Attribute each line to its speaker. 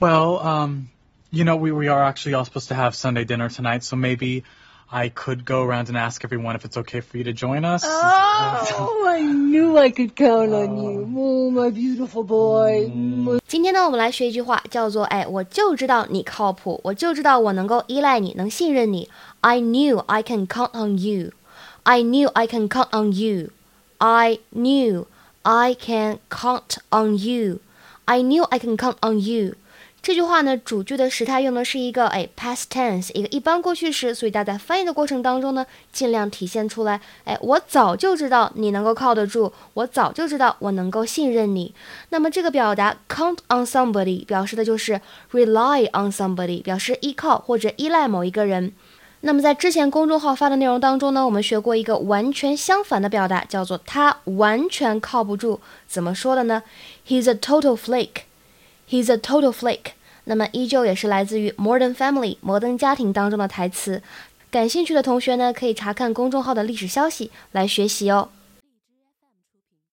Speaker 1: Well, um, you know, we, we are actually all supposed to have Sunday dinner tonight, so maybe I could go around and ask everyone if it's okay for you to join us.
Speaker 2: Oh, I knew I could count on you. Oh, my beautiful boy.
Speaker 3: 今天呢，我们来学一句话，叫做“哎，我就知道你靠谱，我就知道我能够依赖你，能信任你。I knew I can count on you. I knew I can count on you. I knew I can count on you. I knew I can count on you. 这句话呢，主句的时态用的是一个哎 past tense，一个一般过去时，所以大家在翻译的过程当中呢，尽量体现出来，哎，我早就知道你能够靠得住，我早就知道我能够信任你。那么这个表达 count on somebody 表示的就是 rely on somebody，表示依靠或者依赖某一个人。那么在之前公众号发的内容当中呢，我们学过一个完全相反的表达，叫做他完全靠不住。怎么说的呢？He's a total flake. He's a total flake。那么依旧也是来自于《Modern Family》摩登家庭当中的台词。感兴趣的同学呢，可以查看公众号的历史消息来学习哦。